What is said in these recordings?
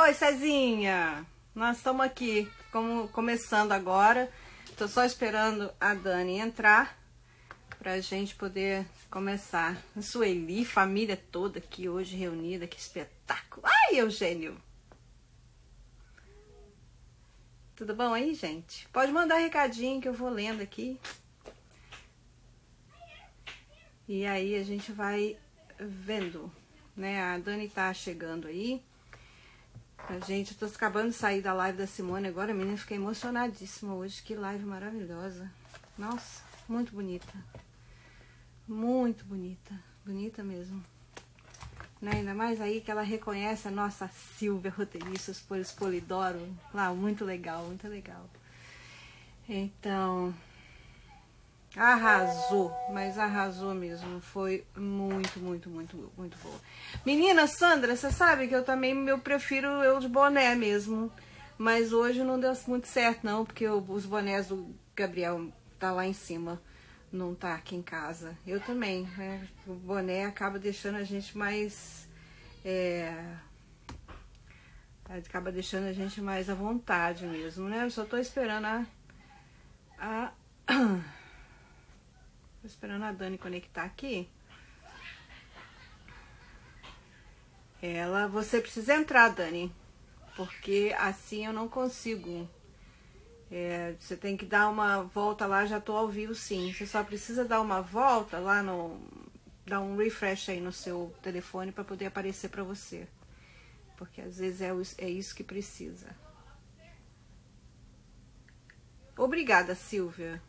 Oi, Cezinha! Nós estamos aqui, como, começando agora. Estou só esperando a Dani entrar para a gente poder começar. Sueli, família toda aqui hoje reunida, que espetáculo! Ai, Eugênio! Tudo bom aí, gente? Pode mandar recadinho que eu vou lendo aqui. E aí a gente vai vendo, né? A Dani tá chegando aí. Gente, eu tô acabando de sair da live da Simone agora, menina, fiquei emocionadíssima hoje. Que live maravilhosa. Nossa, muito bonita. Muito bonita. Bonita mesmo. Né? Ainda mais aí que ela reconhece a nossa Silvia roteirista por Polidoro. Lá, muito legal, muito legal. Então, Arrasou, mas arrasou mesmo. Foi muito, muito, muito, muito boa. Menina, Sandra, você sabe que eu também eu prefiro eu de boné mesmo. Mas hoje não deu muito certo, não, porque eu, os bonés do Gabriel tá lá em cima, não tá aqui em casa. Eu também, né? O boné acaba deixando a gente mais. É, acaba deixando a gente mais à vontade mesmo, né? Eu só tô esperando a. a esperando a Dani conectar aqui. Ela, você precisa entrar, Dani, porque assim eu não consigo. É, você tem que dar uma volta lá, já tô ao vivo sim. Você só precisa dar uma volta lá no. dar um refresh aí no seu telefone para poder aparecer para você. Porque às vezes é, é isso que precisa. Obrigada, Silvia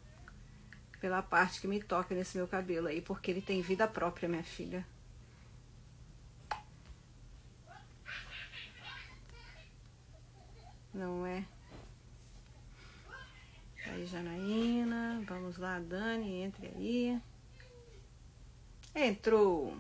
pela parte que me toca nesse meu cabelo aí, porque ele tem vida própria, minha filha. Não é? Aí, Janaína, vamos lá, Dani, entre aí. Entrou.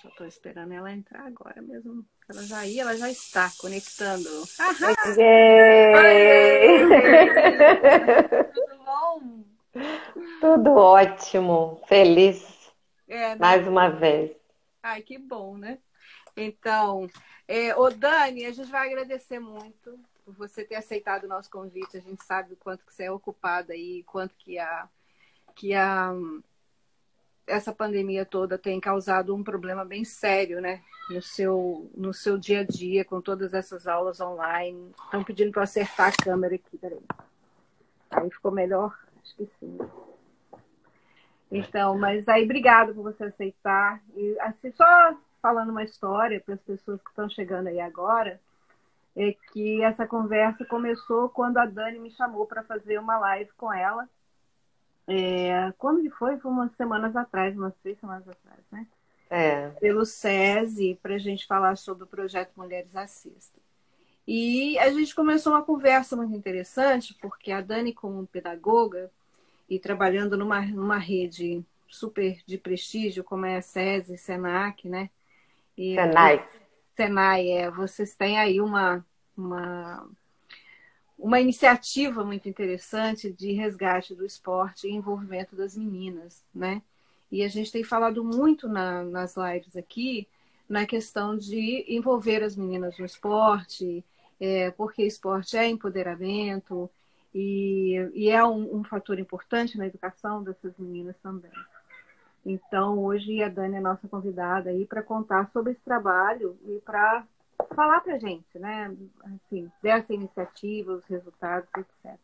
Só tô esperando ela entrar agora mesmo. Ela já ia, ela já está conectando. Tudo bom? Tudo ótimo, feliz. É, né? Mais uma vez. Ai, que bom, né? Então, é, ô Dani, a gente vai agradecer muito por você ter aceitado o nosso convite. A gente sabe o quanto que você é ocupada aí, quanto que a, que a essa pandemia toda tem causado um problema bem sério, né? No seu, no seu dia a dia, com todas essas aulas online. Estão pedindo para acertar a câmera aqui, peraí. Aí ficou melhor? Acho que sim. Então, mas aí, obrigado por você aceitar. E assim, só falando uma história para as pessoas que estão chegando aí agora, é que essa conversa começou quando a Dani me chamou para fazer uma live com ela é, quando que foi? Foi umas semanas atrás, umas três semanas atrás, né? É. Pelo SESI, para a gente falar sobre o projeto Mulheres Assistem. E a gente começou uma conversa muito interessante, porque a Dani, como pedagoga e trabalhando numa, numa rede super de prestígio, como é a SESI, SENAC, né? E, Senai. Senai, é. Vocês têm aí uma, uma uma iniciativa muito interessante de resgate do esporte e envolvimento das meninas, né? E a gente tem falado muito na, nas lives aqui na questão de envolver as meninas no esporte, é, porque esporte é empoderamento e, e é um, um, fator importante na educação dessas meninas também. Então, hoje a Dani é nossa convidada aí para contar sobre esse trabalho e para falar para gente, né? Assim, dessa iniciativa, os resultados, etc.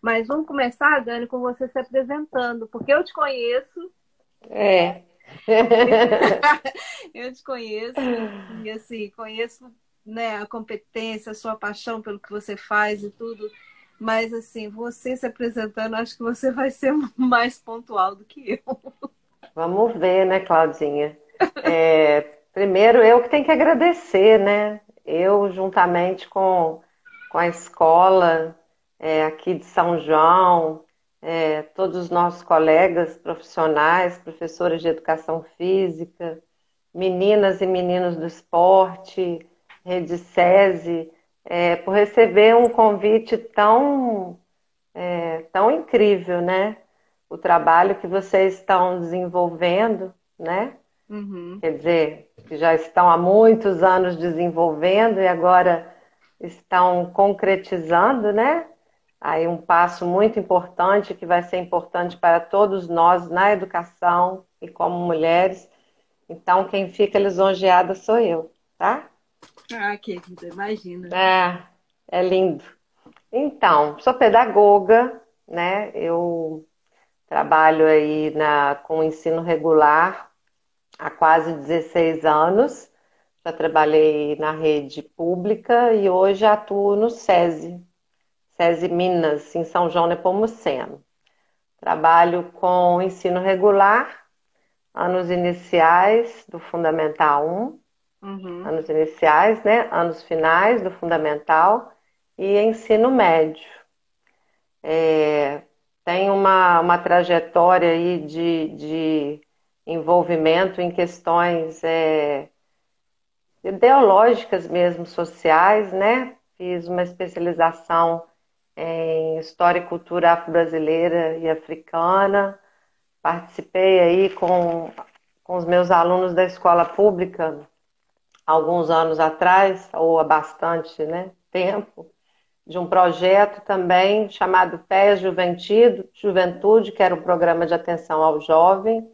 Mas vamos começar, Dani, com você se apresentando, porque eu te conheço. É. eu te conheço e assim conheço né, a competência, a sua paixão pelo que você faz e tudo. Mas assim, você se apresentando, acho que você vai ser mais pontual do que eu. Vamos ver, né, Claudinha? É, Primeiro, eu que tenho que agradecer, né? Eu, juntamente com, com a escola é, aqui de São João, é, todos os nossos colegas profissionais, professores de educação física, meninas e meninos do esporte, Rede SESI, é, por receber um convite tão é, tão incrível, né? O trabalho que vocês estão desenvolvendo, né? Uhum. Quer dizer, que já estão há muitos anos desenvolvendo e agora estão concretizando, né? Aí um passo muito importante que vai ser importante para todos nós na educação e como mulheres. Então, quem fica lisonjeada sou eu, tá? Ah, querida, imagina. É, é lindo. Então, sou pedagoga, né? Eu trabalho aí na, com ensino regular há quase 16 anos. Já trabalhei na rede pública e hoje atuo no SESI, SESI Minas, em São João Nepomuceno. Trabalho com ensino regular, anos iniciais do Fundamental 1, uhum. anos iniciais, né? Anos finais do Fundamental e ensino médio. É, tem uma, uma trajetória aí de, de envolvimento em questões é, ideológicas mesmo, sociais, né? Fiz uma especialização em História e Cultura Afro-Brasileira e Africana. Participei aí com, com os meus alunos da escola pública alguns anos atrás, ou há bastante né, tempo, de um projeto também chamado PES Juventude, Juventude, que era um programa de atenção ao jovem,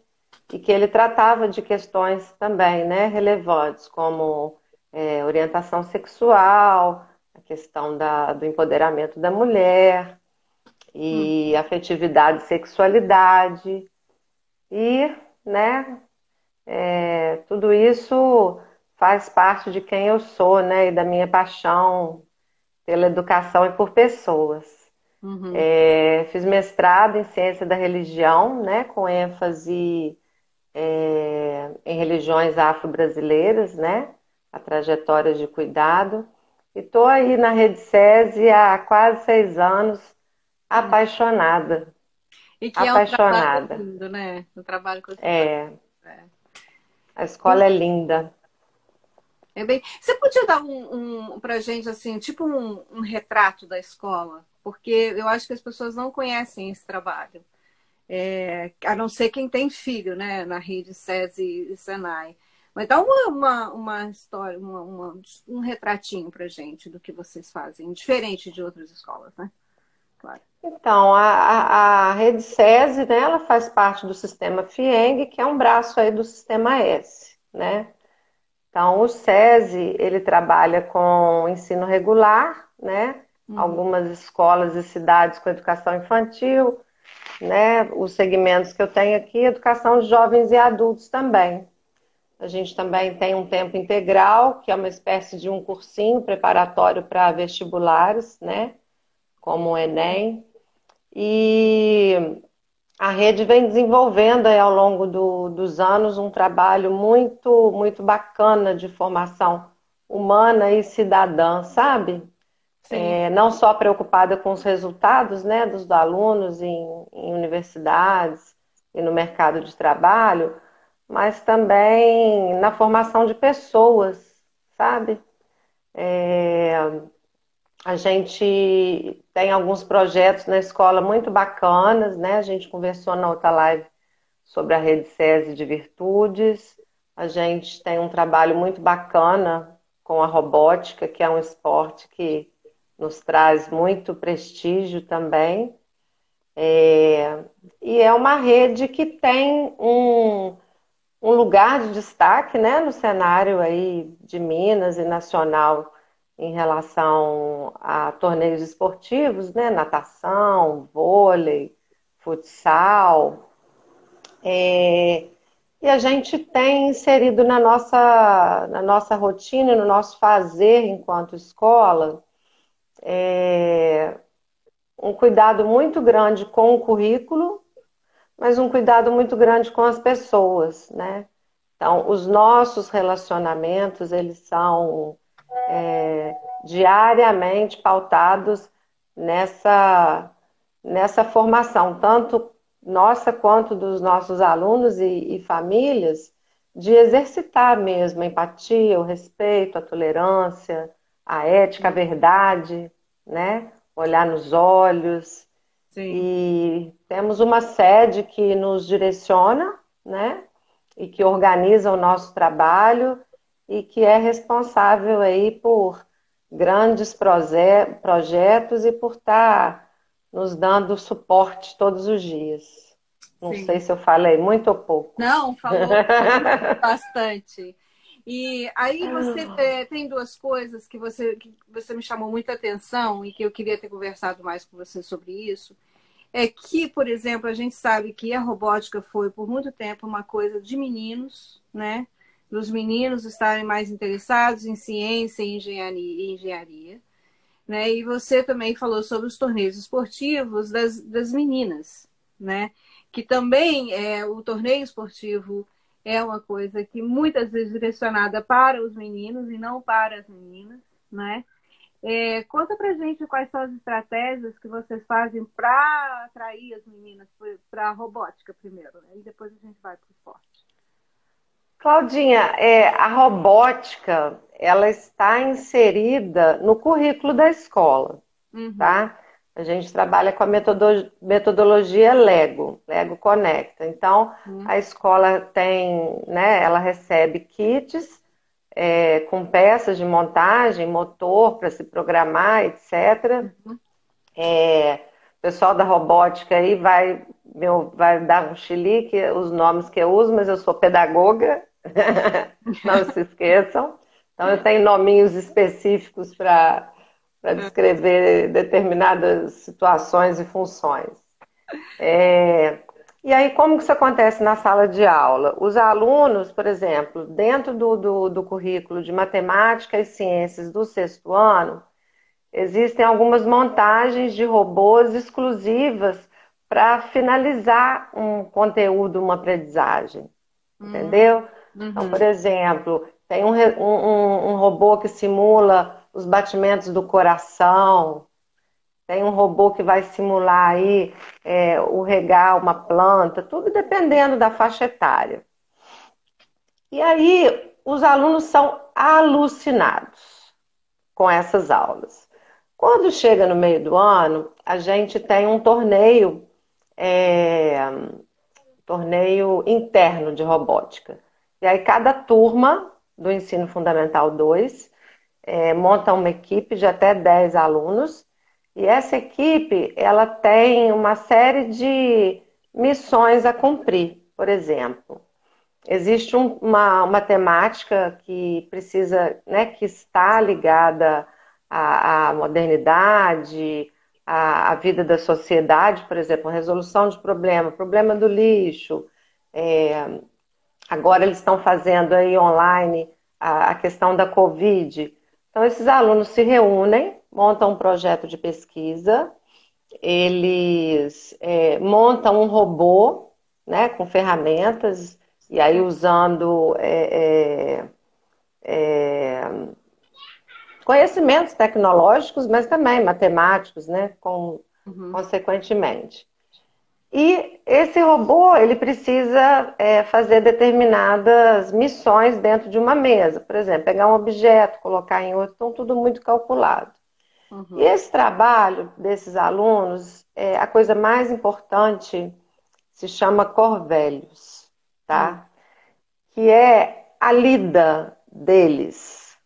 e que ele tratava de questões também né, relevantes, como é, orientação sexual, a questão da, do empoderamento da mulher, e hum. afetividade e sexualidade. E, né, é, tudo isso faz parte de quem eu sou, né, e da minha paixão pela educação e por pessoas. Uhum. É, fiz mestrado em ciência da religião, né, com ênfase é, em religiões afro-brasileiras, né? A trajetória de cuidado. E estou aí na Rede SESI há quase seis anos, apaixonada. E que apaixonada. é um trabalho lindo, né? O trabalho que é. é. A escola é linda. É bem... Você podia dar um, um para gente assim, tipo um, um retrato da escola, porque eu acho que as pessoas não conhecem esse trabalho é, a não ser quem tem filho, né, na rede SESI e Senai. Mas dá uma, uma, uma história, uma, uma, um retratinho para gente do que vocês fazem, diferente de outras escolas, né? Claro. Então, a, a, rede SESI, né, ela faz parte do sistema FIENG, que é um braço aí do sistema S, né? Então, o SESI, ele trabalha com ensino regular, né? Uhum. Algumas escolas e cidades com educação infantil, né, os segmentos que eu tenho aqui, educação de jovens e adultos também. A gente também tem um tempo integral, que é uma espécie de um cursinho preparatório para vestibulares, né, como o Enem. E a rede vem desenvolvendo aí, ao longo do, dos anos um trabalho muito, muito bacana de formação humana e cidadã, sabe? É, não só preocupada com os resultados né, dos alunos em, em universidades e no mercado de trabalho, mas também na formação de pessoas, sabe? É, a gente tem alguns projetos na escola muito bacanas, né? A gente conversou na outra live sobre a rede SESI de virtudes. A gente tem um trabalho muito bacana com a robótica, que é um esporte que nos traz muito prestígio também. É, e é uma rede que tem um, um lugar de destaque né, no cenário aí de Minas e nacional em relação a torneios esportivos, né, natação, vôlei, futsal. É, e a gente tem inserido na nossa, na nossa rotina, no nosso fazer enquanto escola, é, um cuidado muito grande com o currículo, mas um cuidado muito grande com as pessoas, né? Então, os nossos relacionamentos, eles são é, diariamente pautados nessa, nessa formação, tanto nossa quanto dos nossos alunos e, e famílias, de exercitar mesmo a empatia, o respeito, a tolerância, a ética, a verdade, né? Olhar nos olhos. Sim. E temos uma sede que nos direciona, né? E que organiza o nosso trabalho e que é responsável aí por grandes proje projetos e por estar tá nos dando suporte todos os dias. Não Sim. sei se eu falei muito ou pouco. Não, falou bastante. E aí você é, tem duas coisas que você, que você me chamou muita atenção e que eu queria ter conversado mais com você sobre isso. É que, por exemplo, a gente sabe que a robótica foi por muito tempo uma coisa de meninos, né? Dos meninos estarem mais interessados em ciência e engenharia. engenharia né? E você também falou sobre os torneios esportivos das, das meninas, né? Que também é o torneio esportivo é uma coisa que muitas vezes direcionada para os meninos e não para as meninas, né? É, conta pra gente quais são as estratégias que vocês fazem para atrair as meninas para a robótica primeiro, né? E depois a gente vai para o esporte. Claudinha, é, a robótica ela está inserida no currículo da escola, uhum. tá? A gente trabalha com a metodologia Lego, Lego Conecta. Então, uhum. a escola tem, né, ela recebe kits é, com peças de montagem, motor para se programar, etc. Uhum. É, o pessoal da robótica aí vai, meu, vai dar um chilique, os nomes que eu uso, mas eu sou pedagoga, não se esqueçam. Então, eu tenho nominhos específicos para descrever determinadas situações e funções. É, e aí, como que isso acontece na sala de aula? Os alunos, por exemplo, dentro do, do, do currículo de matemática e ciências do sexto ano, existem algumas montagens de robôs exclusivas para finalizar um conteúdo, uma aprendizagem. Hum. Entendeu? Uhum. Então, por exemplo, tem um, um, um robô que simula os batimentos do coração. Tem um robô que vai simular aí é, o regar uma planta, tudo dependendo da faixa etária. E aí os alunos são alucinados com essas aulas. Quando chega no meio do ano, a gente tem um torneio, é, torneio interno de robótica. E aí cada turma do Ensino Fundamental 2, é, monta uma equipe de até 10 alunos, e essa equipe ela tem uma série de missões a cumprir. Por exemplo, existe um, uma, uma temática que precisa, né, que está ligada à, à modernidade, à, à, vida da sociedade, por exemplo, resolução de problema, problema do lixo, é, Agora eles estão fazendo aí online a, a questão da Covid. Então, esses alunos se reúnem, montam um projeto de pesquisa, eles é, montam um robô né, com ferramentas, e aí usando é, é, é conhecimentos tecnológicos, mas também matemáticos, né, com, uhum. consequentemente. E esse robô ele precisa é, fazer determinadas missões dentro de uma mesa, por exemplo, pegar um objeto, colocar em outro, então tudo muito calculado. Uhum. E esse trabalho desses alunos, é, a coisa mais importante se chama Corvelhos, tá? Uhum. Que é a lida deles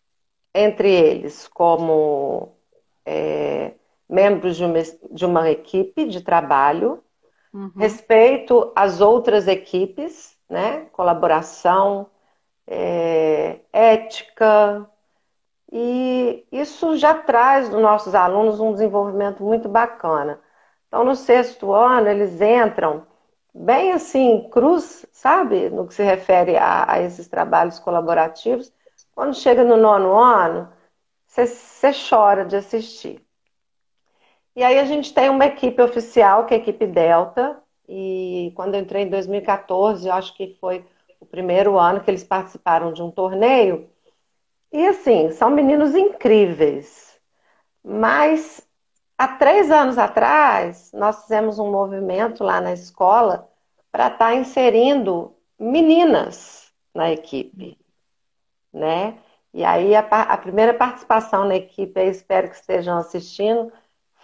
entre eles como é, membros de uma, de uma equipe de trabalho Uhum. Respeito às outras equipes, né? Colaboração, é, ética. E isso já traz dos nossos alunos um desenvolvimento muito bacana. Então, no sexto ano, eles entram bem assim, cruz, sabe? No que se refere a, a esses trabalhos colaborativos. Quando chega no nono ano, você chora de assistir. E aí a gente tem uma equipe oficial, que é a equipe Delta, e quando eu entrei em 2014, eu acho que foi o primeiro ano que eles participaram de um torneio. E assim, são meninos incríveis. Mas há três anos atrás, nós fizemos um movimento lá na escola para estar tá inserindo meninas na equipe, né? E aí a, a primeira participação na equipe, eu espero que estejam assistindo,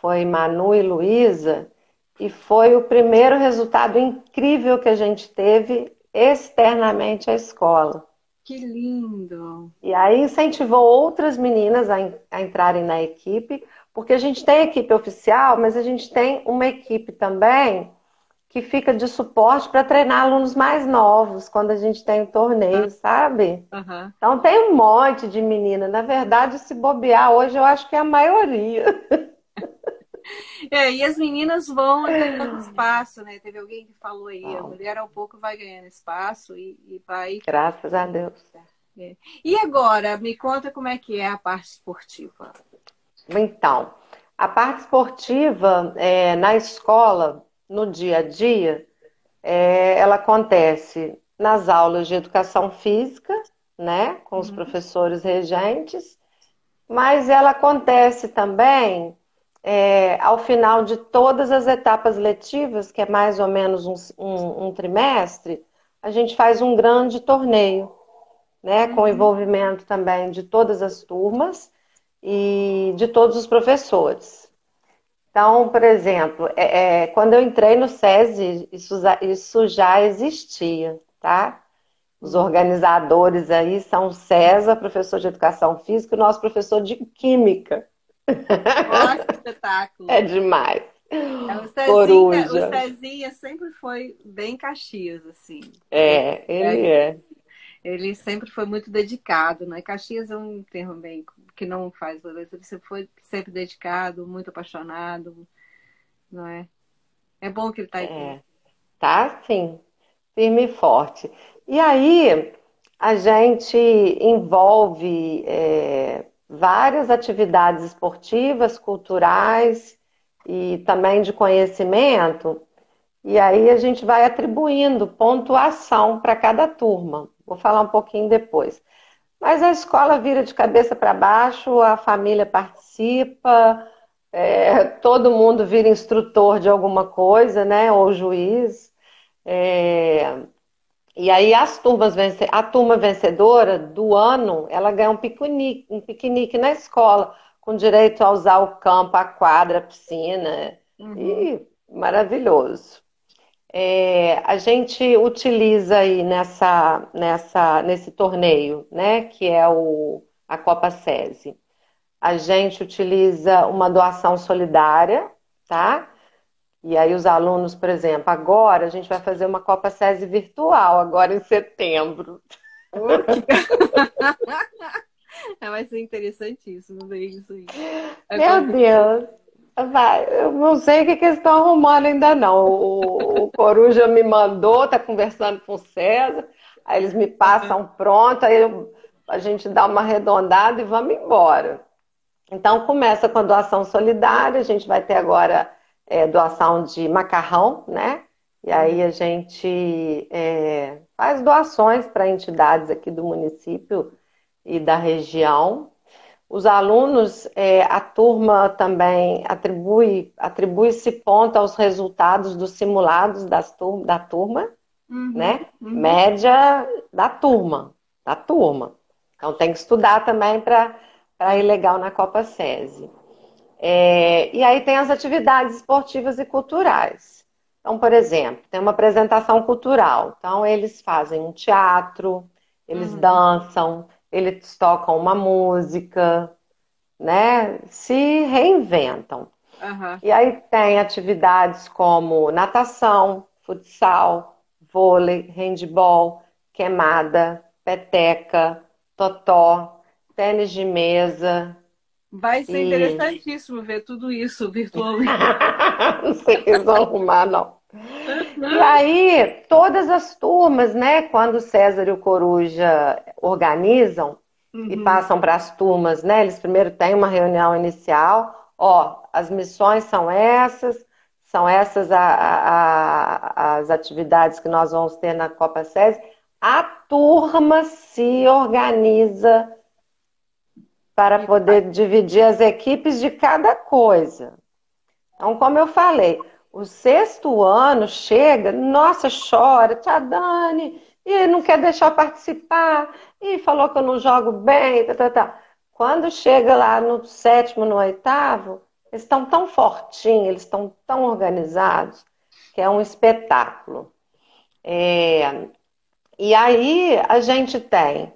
foi Manu e Luísa, e foi o primeiro resultado incrível que a gente teve externamente à escola. Que lindo! E aí incentivou outras meninas a, a entrarem na equipe, porque a gente tem equipe oficial, mas a gente tem uma equipe também que fica de suporte para treinar alunos mais novos quando a gente tem um torneio, sabe? Uhum. Então tem um monte de menina. Na verdade, se bobear hoje, eu acho que é a maioria. É, e as meninas vão ganhando espaço, né? Teve alguém que falou aí, a mulher ao pouco vai ganhando espaço e, e vai. Graças a Deus. É. E agora, me conta como é que é a parte esportiva. Então, a parte esportiva é, na escola, no dia a dia, é, ela acontece nas aulas de educação física, né, com os uhum. professores regentes, mas ela acontece também é, ao final de todas as etapas letivas, que é mais ou menos um, um, um trimestre, a gente faz um grande torneio, né, com uhum. envolvimento também de todas as turmas e de todos os professores. Então, por exemplo, é, é, quando eu entrei no SESI, isso, isso já existia, tá? Os organizadores aí são o César, professor de Educação Física, e o nosso professor de Química. Nossa, espetáculo! É demais. É, o, Cezinha, Coruja. o Cezinha sempre foi bem Caxias, assim. É, ele é. é. Ele sempre foi muito dedicado, né? Caxias é um termo bem que não faz beleza. Ele sempre foi sempre dedicado, muito apaixonado, não é? É bom que ele está aí. É. Tá, sim. Firme e forte. E aí, a gente envolve é, várias atividades esportivas, culturais e também de conhecimento. E aí a gente vai atribuindo pontuação para cada turma. Vou falar um pouquinho depois. Mas a escola vira de cabeça para baixo, a família participa, é, todo mundo vira instrutor de alguma coisa, né? Ou juiz. É, e aí as turmas a turma vencedora do ano, ela ganha um piquenique, um piquenique na escola, com direito a usar o campo, a quadra, a piscina. Uhum. E maravilhoso. É, a gente utiliza aí nessa, nessa, nesse torneio, né, que é o, a Copa SESI. A gente utiliza uma doação solidária, tá? E aí os alunos, por exemplo, agora a gente vai fazer uma Copa SESI virtual, agora em setembro. é, vai ser interessantíssimo ver isso aí. Meu Deus! Vai, eu não sei o que, que eles estão arrumando ainda não. O, o Coruja me mandou, tá conversando com o César, aí eles me passam pronto, aí eu, a gente dá uma arredondada e vamos embora. Então começa com a doação solidária, a gente vai ter agora é, doação de macarrão, né? E aí a gente é, faz doações para entidades aqui do município e da região. Os alunos, é, a turma também atribui atribui-se ponto aos resultados dos simulados das tur da turma, uhum, né? Uhum. Média da turma, da turma. Então tem que estudar também para ir legal na Copa SESI. É, e aí tem as atividades esportivas e culturais. Então, por exemplo, tem uma apresentação cultural. Então, eles fazem um teatro, eles uhum. dançam, eles tocam uma música, né? Se reinventam. Uhum. E aí tem atividades como natação, futsal, vôlei, handball, queimada, peteca, totó, tênis de mesa. Vai ser e... interessantíssimo ver tudo isso virtualmente. não sei eles vão arrumar, não. E aí, todas as turmas, né, quando o César e o Coruja organizam uhum. e passam para as turmas, né, eles primeiro têm uma reunião inicial, ó, as missões são essas, são essas a, a, a, as atividades que nós vamos ter na Copa SESI. A turma se organiza para poder dividir as equipes de cada coisa. Então, como eu falei, o sexto ano chega, nossa, chora, tia Dani, e não quer deixar participar, e falou que eu não jogo bem, tá, tá, tá. Quando chega lá no sétimo, no oitavo, Eles estão tão fortinhos, eles estão tão organizados, que é um espetáculo. É... E aí a gente tem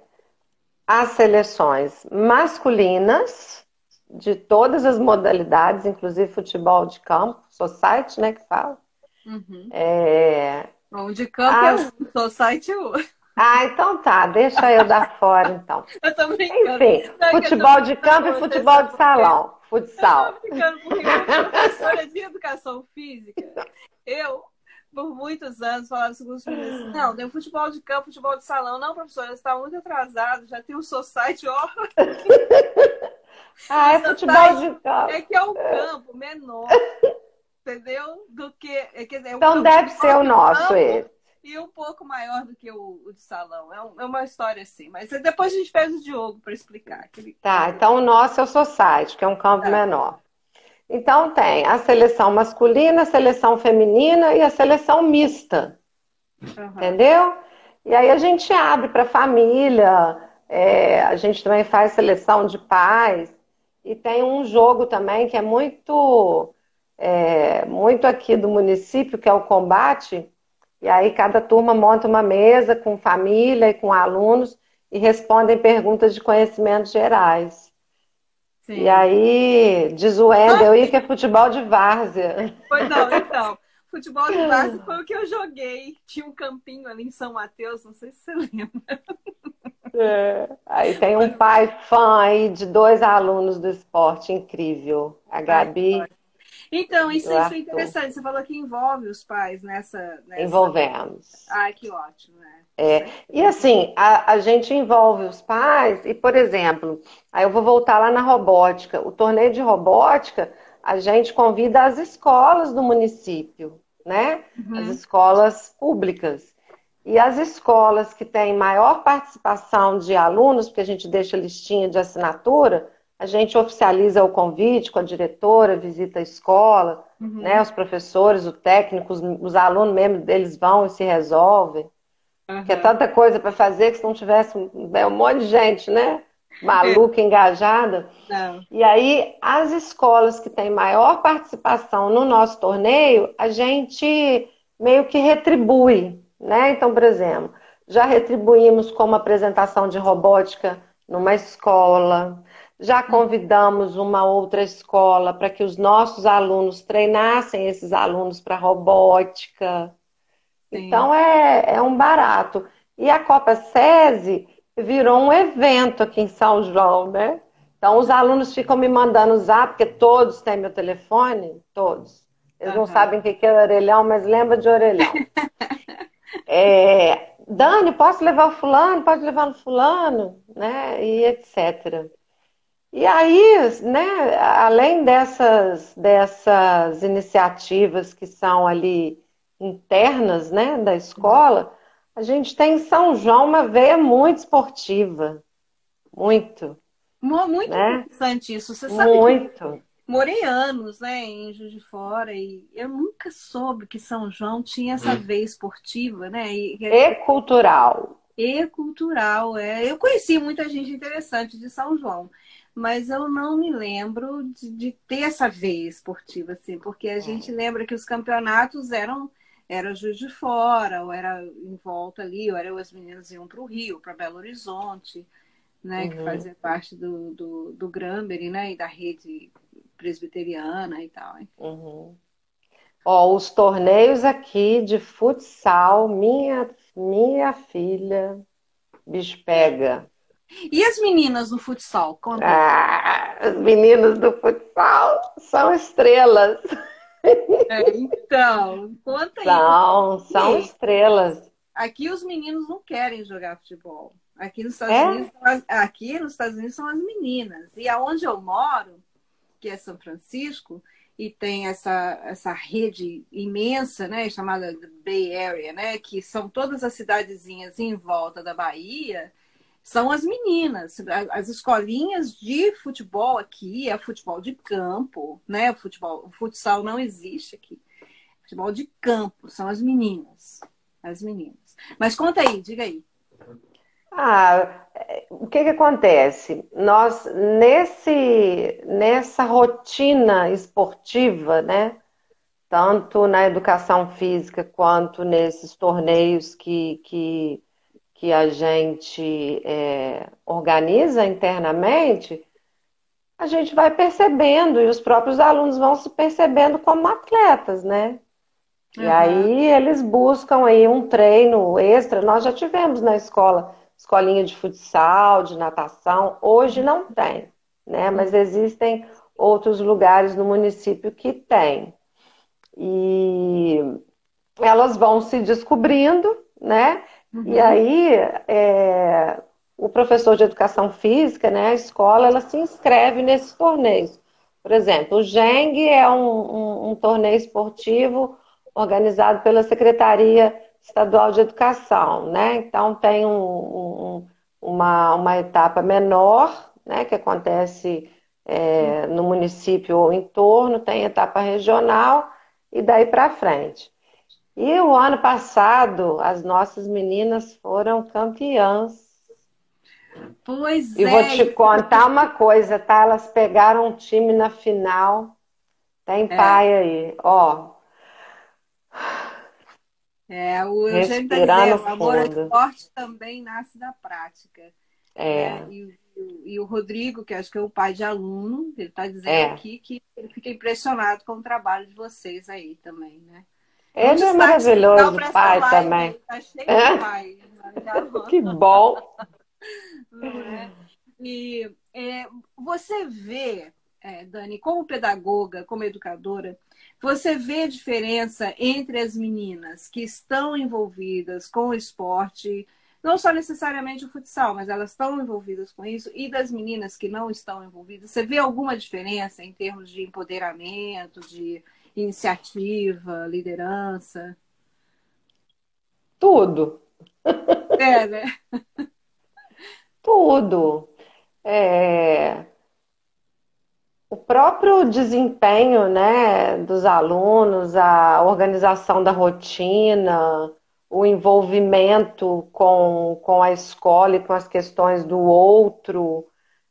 as seleções masculinas de todas as modalidades, inclusive futebol de campo, society, né, que fala. Uhum. É... Bom, de campo as... é um, society é outro. Ah, então tá, deixa eu dar fora então. eu tô brincando. Enfim, Não, futebol de campo e futebol de salão, futsal. Eu tô brincando porque eu professora de educação física, eu por muitos anos falava com os meninos, não, tem futebol de campo, futebol de salão. Não, professora, está muito atrasado, já tem o um society, ó. ah, é futebol de campo. É que é um campo menor, entendeu? Do que. É, quer dizer, então deve ser o nosso esse. E um pouco maior do que o, o de salão. É, um, é, uma história assim. Mas depois a gente pede o Diogo para explicar. Tá, então o nosso é o Society, que é um campo tá. menor. Então tem a seleção masculina, a seleção feminina e a seleção mista. Uhum. Entendeu? E aí a gente abre para família, é, a gente também faz seleção de pais. E tem um jogo também que é muito, é, muito aqui do município, que é o combate. E aí cada turma monta uma mesa com família e com alunos e respondem perguntas de conhecimentos gerais. Sim. E aí, diz o Wendel aí que é futebol de várzea. Pois não, então. Futebol de várzea foi o que eu joguei. Tinha um campinho ali em São Mateus, não sei se você lembra. É. Aí tem um pai fã aí de dois alunos do esporte incrível. A Gabi. Então, isso, isso é interessante. Você falou que envolve os pais nessa. nessa... Envolvemos. Ai, que ótimo, né? É, e assim, a, a, gente envolve os pais, e por exemplo, aí eu vou voltar lá na robótica. O torneio de robótica, a gente convida as escolas do município, né? Uhum. As escolas públicas. E as escolas que têm maior participação de alunos, porque a gente deixa listinha de assinatura, a gente oficializa o convite com a diretora, visita a escola, uhum. né? Os professores, o técnico, os, os alunos mesmo, eles vão e se resolvem. Uhum. Que é tanta coisa para fazer que se não tivesse um, é um monte de gente, né? Maluca, é. engajada. Não. E aí, as escolas que têm maior participação no nosso torneio, a gente meio que retribui, né? Então, por exemplo, já retribuímos com uma apresentação de robótica numa escola, já convidamos uma outra escola para que os nossos alunos treinassem esses alunos para robótica. Sim. Então é, é um barato. E a Copa SESI virou um evento aqui em São João, né? Então os alunos ficam me mandando zap, porque todos têm meu telefone, todos. Eles uhum. não sabem o que é orelhão, mas lembra de orelhão. é, Dani, posso levar o fulano? Pode levar o fulano? Né? E etc. E aí, né, além dessas, dessas iniciativas que são ali internas né, da escola, a gente tem em São João uma veia muito esportiva. Muito. Muito né? interessante isso. Você sabe muito. morei anos né, em Juiz de Fora e eu nunca soube que São João tinha essa hum. veia esportiva, né? E, e cultural. E cultural, é. Eu conheci muita gente interessante de São João mas eu não me lembro de, de, ter essa veia esportiva, assim, porque a gente lembra que os campeonatos eram era Juiz de Fora, ou era em volta ali, ou era as meninas iam para o Rio, para Belo Horizonte, né, uhum. que fazia parte do, do, do Granbury, né, e da rede presbiteriana e tal. Uhum. Ó, os torneios aqui de futsal, minha, minha filha, bicho pega. E as meninas do futsal? Ah, as meninas do futsal são estrelas. É, então, conta aí. São, são estrelas. Aqui os meninos não querem jogar futebol. Aqui nos Estados, é? Unidos, aqui nos Estados Unidos são as meninas. E aonde eu moro, que é São Francisco, e tem essa, essa rede imensa, né, chamada Bay Area, né, que são todas as cidadezinhas em volta da Bahia, são as meninas. As escolinhas de futebol aqui é futebol de campo, né? O futebol, o futsal não existe aqui. Futebol de campo são as meninas, as meninas. Mas conta aí, diga aí. Ah, o que, que acontece? Nós, nesse, nessa rotina esportiva, né? Tanto na educação física quanto nesses torneios que, que, que a gente é, organiza internamente, a gente vai percebendo e os próprios alunos vão se percebendo como atletas, né? Uhum. E aí eles buscam aí um treino extra. Nós já tivemos na escola escolinha de futsal, de natação. Hoje não tem, né? Mas existem outros lugares no município que tem. E elas vão se descobrindo, né? Uhum. E aí é, o professor de educação física, né, a escola, ela se inscreve nesses torneios. Por exemplo, o GENG é um, um, um torneio esportivo organizado pela Secretaria Estadual de Educação, né? Então tem um, um, uma, uma etapa menor, né, que acontece é, no município ou em torno, tem etapa regional e daí para frente. E o ano passado, as nossas meninas foram campeãs. Pois e é. E vou te contar uma coisa, tá? Elas pegaram um time na final. Tem é. pai aí, ó. É, o Eugênio está dizendo, o amor esporte também nasce da prática. É. é e, e, o Rodrigo, que acho que é o pai de aluno, ele está dizendo é. aqui que ele fica impressionado com o trabalho de vocês aí também, né? Ele é maravilhoso, pai live, também. Tá cheio é? de pai. que bom! É? E é, você vê, é, Dani, como pedagoga, como educadora, você vê a diferença entre as meninas que estão envolvidas com o esporte, não só necessariamente o futsal, mas elas estão envolvidas com isso, e das meninas que não estão envolvidas? Você vê alguma diferença em termos de empoderamento, de iniciativa, liderança? Tudo. É, né? Tudo. É o próprio desempenho né, dos alunos, a organização da rotina, o envolvimento com, com a escola e com as questões do outro,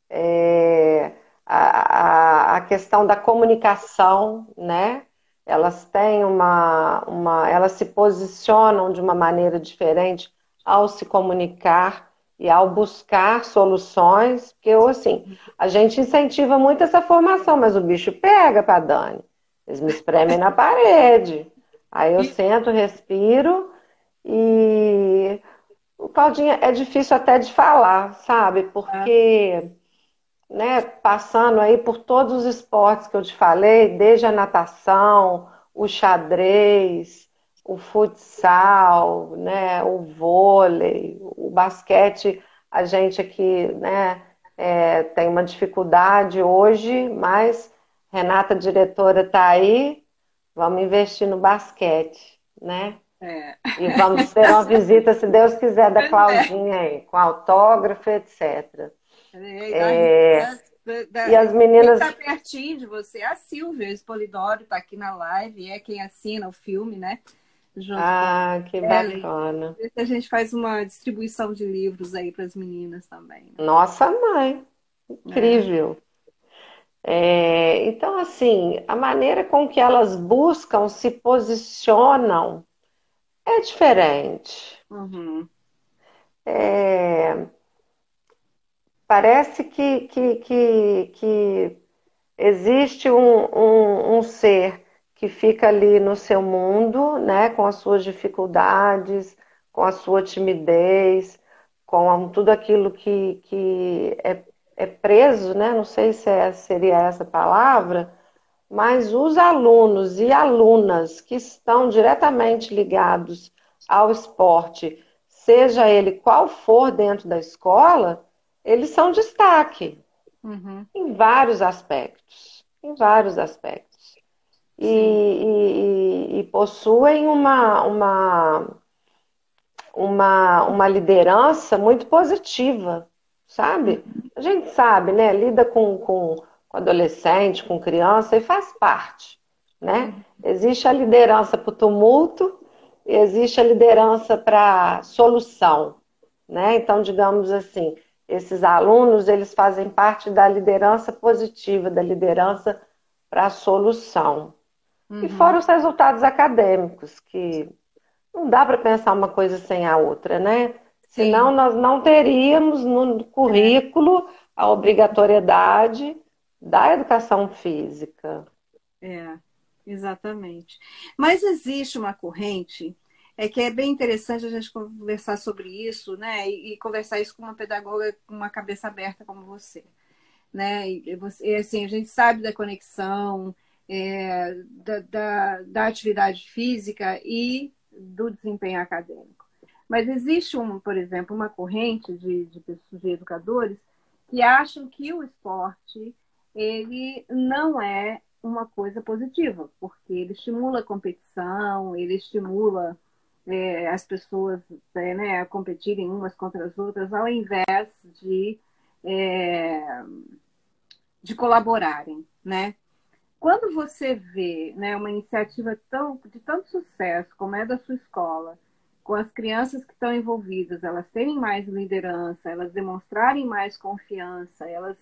é, a, a, questão da comunicação, né? Elas têm uma, uma. Elas se posicionam de uma maneira diferente ao se comunicar e ao buscar soluções, porque assim, a gente incentiva muito essa formação, mas o bicho pega para Dani. Eles me espremem na parede. Aí eu sento, respiro e o Claudinha é difícil até de falar, sabe? Porque, né, passando aí por todos os esportes que eu te falei, desde a natação, o xadrez, o futsal, né, o vôlei, o basquete, a gente aqui né, é, tem uma dificuldade hoje, mas Renata, diretora, está aí, vamos investir no basquete, né? É. E vamos ter uma visita, se Deus quiser, da é. Claudinha aí, com autógrafo, etc. É, é, e as meninas. Quem está pertinho de você, a Silvia Espolidoro está aqui na live, é quem assina o filme, né? junto ah, que bacana. A gente faz uma distribuição de livros aí para as meninas também. Né? Nossa mãe, incrível. É. É, então, assim, a maneira com que elas buscam, se posicionam, é diferente. Uhum. É, parece que, que, que, que existe um, um, um ser que fica ali no seu mundo, né, com as suas dificuldades, com a sua timidez, com tudo aquilo que, que é, é preso, né, não sei se é, seria essa palavra, mas os alunos e alunas que estão diretamente ligados ao esporte, seja ele qual for dentro da escola, eles são destaque uhum. em vários aspectos, em vários aspectos e, e, e, possuem uma, uma, uma, uma liderança muito positiva, sabe? A gente sabe, né? Lida com, com, com adolescente, com criança e faz parte, né? Existe a liderança para o tumulto e existe a liderança para solução, né? Então, digamos assim, esses alunos, eles fazem parte da liderança positiva, da liderança para a solução. Uhum. E fora os resultados acadêmicos, que não dá para pensar uma coisa sem a outra, né? Sim. Senão nós não teríamos no currículo a obrigatoriedade da educação física. É, exatamente. Mas existe uma corrente é que é bem interessante a gente conversar sobre isso, né? E, e conversar isso com uma pedagoga com uma cabeça aberta como você, né? E, você, assim, a gente sabe da conexão é, da, da, da, atividade física e do desempenho acadêmico. Mas existe, um, por exemplo, uma corrente de, de, de educadores que acham que o esporte ele não é uma coisa positiva, porque ele estimula a competição, ele estimula é, as pessoas é, né, competirem umas contra as outras, ao invés de, é, de colaborarem, né? Quando você vê né, uma iniciativa tão, de tanto sucesso como é da sua escola, com as crianças que estão envolvidas, elas terem mais liderança, elas demonstrarem mais confiança, elas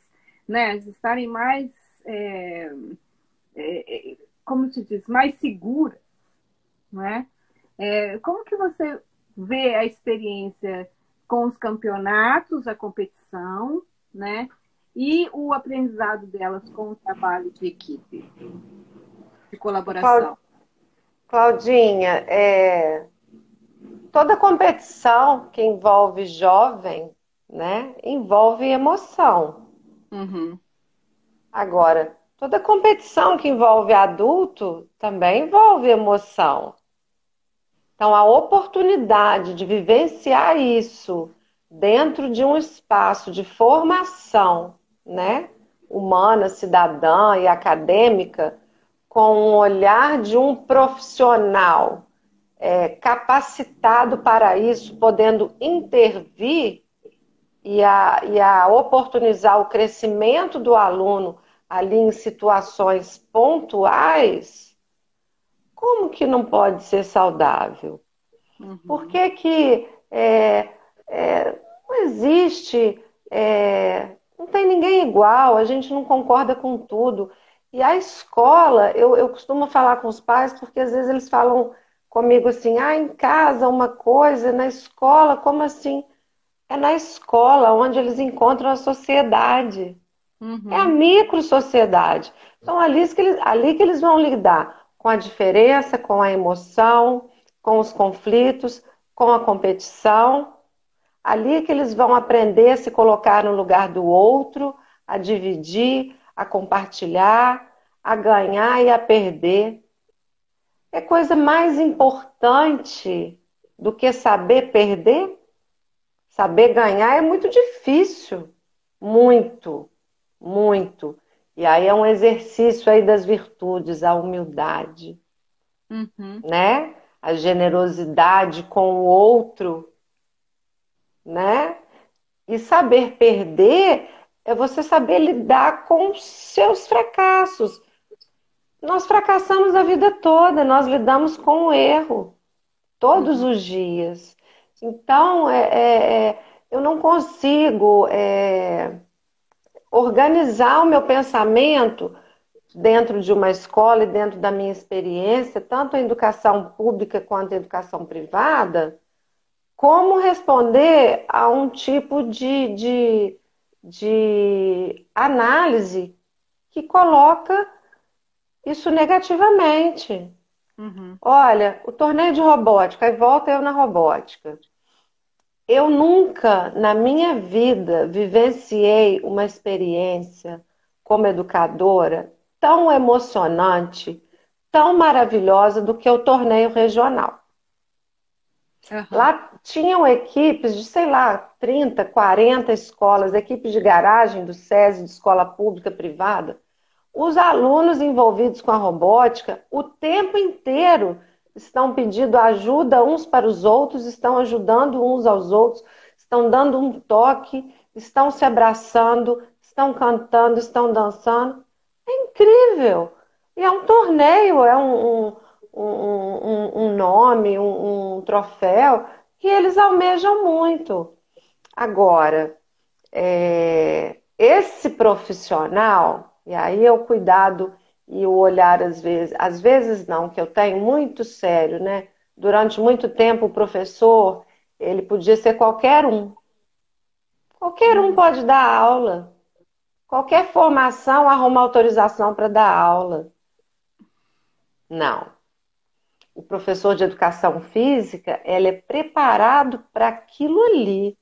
né, estarem mais, é, é, é como se diz, mais seguras, né? É, como que você vê a experiência com os campeonatos, a competição, né? E o aprendizado delas com o trabalho de equipe, de colaboração. Claudinha, é, toda competição que envolve jovem, né, envolve emoção. Uhum. Agora, toda competição que envolve adulto também envolve emoção. Então, a oportunidade de vivenciar isso dentro de um espaço de formação, né, humana, cidadã e acadêmica, com um olhar de um profissional é, capacitado para isso, podendo intervir e a, e a oportunizar o crescimento do aluno ali em situações pontuais, como que não pode ser saudável? Uhum. Por que, que é, é, não existe, é, não tem ninguém igual, a gente não concorda com tudo. E a escola, eu, eu costumo falar com os pais, porque às vezes eles falam comigo assim, ah, em casa uma coisa, na escola, como assim? É na escola onde eles encontram a sociedade. Uhum. É a micro-sociedade. Então, ali que, eles, ali que eles vão lidar com a diferença, com a emoção, com os conflitos, com a competição. Ali que eles vão aprender a se colocar no lugar do outro, a dividir, a compartilhar, a ganhar e a perder. É coisa mais importante do que saber perder? Saber ganhar é muito difícil. Muito, muito. E aí é um exercício aí das virtudes, a humildade, uhum. né? A generosidade com o outro, né? E saber perder é você saber lidar com os seus fracassos. Nós fracassamos a vida toda, nós lidamos com o erro todos uhum. os dias. Então, é, é, é eu não consigo é, organizar o meu pensamento dentro de uma escola e dentro da minha experiência, tanto a educação pública quanto a educação privada, como responder a um tipo de, de, de análise que coloca isso negativamente. Uhum. Olha, o torneio de robótica, aí volta eu na robótica. Eu nunca na minha vida vivenciei uma experiência como educadora tão emocionante, tão maravilhosa do que o torneio regional. Uhum. Lá tinham equipes de, sei lá, 30, 40 escolas, equipes de garagem do SESI, de escola pública, privada. Os alunos envolvidos com a robótica o tempo inteiro estão pedindo ajuda uns para os outros, estão ajudando uns aos outros, estão dando um toque, estão se abraçando, estão cantando, estão dançando. É incrível! E é um torneio, é um, um, um, um nome, um, troféu que eles almejam muito. Agora, é, esse profissional, e aí é o cuidado e o olhar às vezes, às vezes não, que eu tenho muito sério, né? Durante muito tempo o professor, ele podia ser qualquer um. Qualquer um pode dar aula. Qualquer formação arruma autorização para dar aula. Não. O professor de educação física, ele é preparado para aquilo ali,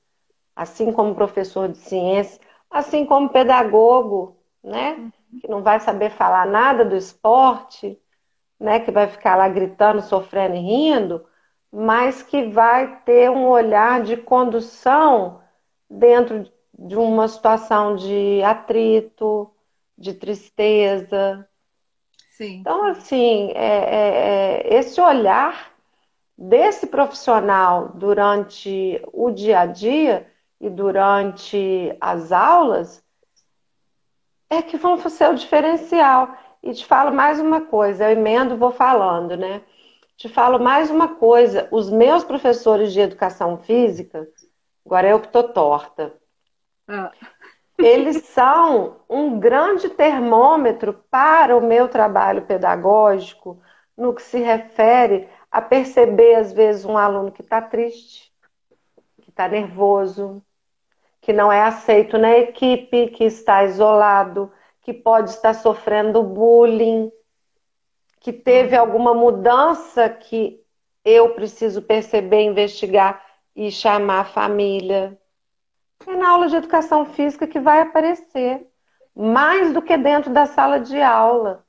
assim como professor de ciência, assim como pedagogo, né? Que não vai saber falar nada do esporte, né? Que vai ficar lá gritando, sofrendo e rindo, mas que vai ter um olhar de condução dentro de uma situação de atrito, de tristeza. Sim. Então, assim, é, é, é, esse olhar desse profissional durante o dia a dia e durante as aulas é que vão ser o diferencial. E te falo mais uma coisa, eu emendo vou falando, né? Te falo mais uma coisa, os meus professores de educação física, agora eu que tô torta, ah. eles são um grande termômetro para o meu trabalho pedagógico no que se refere a perceber, às vezes, um aluno que está triste, que está nervoso, que não é aceito na equipe, que está isolado, que pode estar sofrendo bullying, que teve alguma mudança que eu preciso perceber, investigar e chamar a família. É na aula de educação física que vai aparecer, mais do que dentro da sala de aula.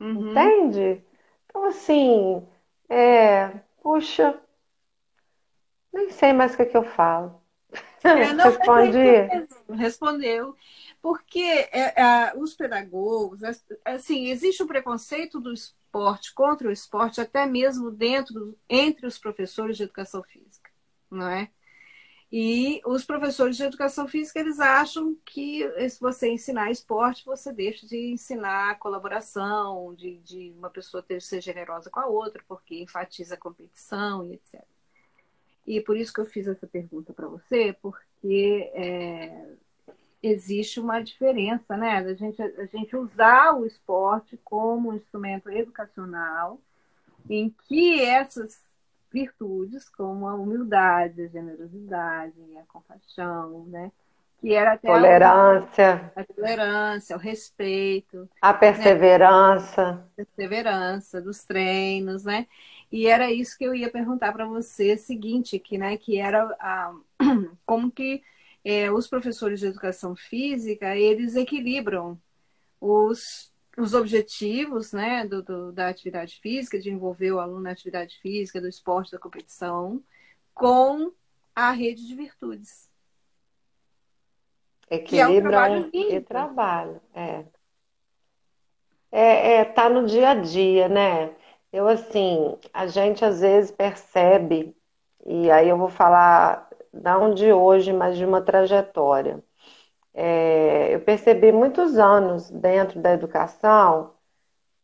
Uhum. Entende? Então, assim, é, puxa, nem sei mais o que, é que eu falo. É, não, Respondi. Respondeu. Porque é, é, os pedagogos, assim, existe o preconceito do esporte contra o esporte, até mesmo dentro, entre os professores de educação física, não é? E os professores de educação física, eles acham que se você ensinar esporte, você deixa de ensinar colaboração, de, de uma pessoa ter ser generosa com a outra, porque enfatiza a competição e etc. E por isso que eu fiz essa pergunta para você, porque é, existe uma diferença, né? A gente, a gente usar o esporte como um instrumento educacional, em que essas virtudes, como a humildade, a generosidade, a compaixão, né? Que era até tolerância, a, a tolerância, o respeito, a perseverança, né? a perseverança dos treinos, né? E era isso que eu ia perguntar para você, seguinte, que, né, que era a, como que é, os professores de educação física, eles equilibram os, os objetivos, né, do, do, da atividade física, de envolver o aluno na atividade física, do esporte, da competição, com a rede de virtudes. Equilibram é um e trabalho, é. É, é, tá no dia a dia, né? Eu, assim, a gente às vezes percebe, e aí eu vou falar não de hoje, mas de uma trajetória. É, eu percebi muitos anos dentro da educação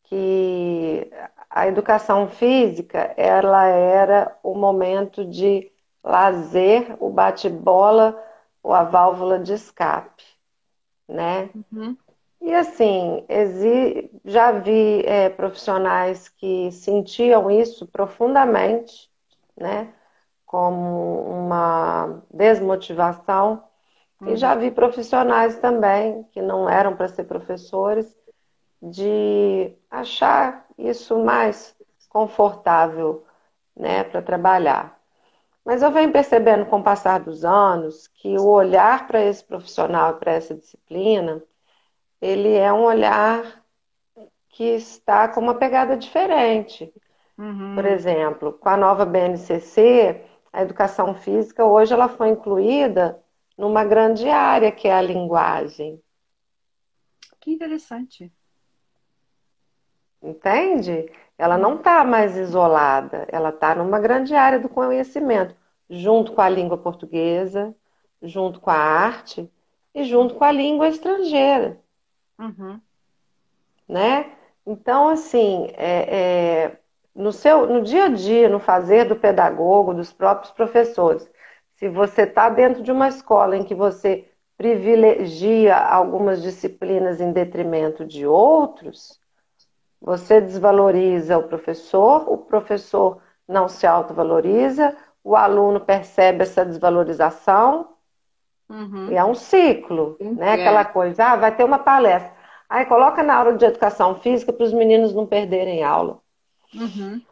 que a educação física ela era o momento de lazer, o bate-bola ou a válvula de escape, né? Uhum. E assim, já vi é, profissionais que sentiam isso profundamente, né? Como uma desmotivação. Uhum. E já vi profissionais também, que não eram para ser professores, de achar isso mais confortável, né, para trabalhar. Mas eu venho percebendo com o passar dos anos que o olhar para esse profissional, para essa disciplina, ele é um olhar que está com uma pegada diferente. Uhum. Por exemplo, com a nova BNCC, a educação física hoje ela foi incluída numa grande área que é a linguagem. Que interessante. Entende? Ela não está mais isolada, ela está numa grande área do conhecimento, junto com a língua portuguesa, junto com a arte e junto com a língua estrangeira. Uhum. Né? Então, assim, é, é, no, seu, no dia a dia, no fazer do pedagogo, dos próprios professores, se você está dentro de uma escola em que você privilegia algumas disciplinas em detrimento de outros, você desvaloriza o professor, o professor não se autovaloriza, o aluno percebe essa desvalorização, uhum. e é um ciclo, né? É. Aquela coisa, ah, vai ter uma palestra. Aí coloca na aula de educação física para os meninos não perderem aula. Uhum.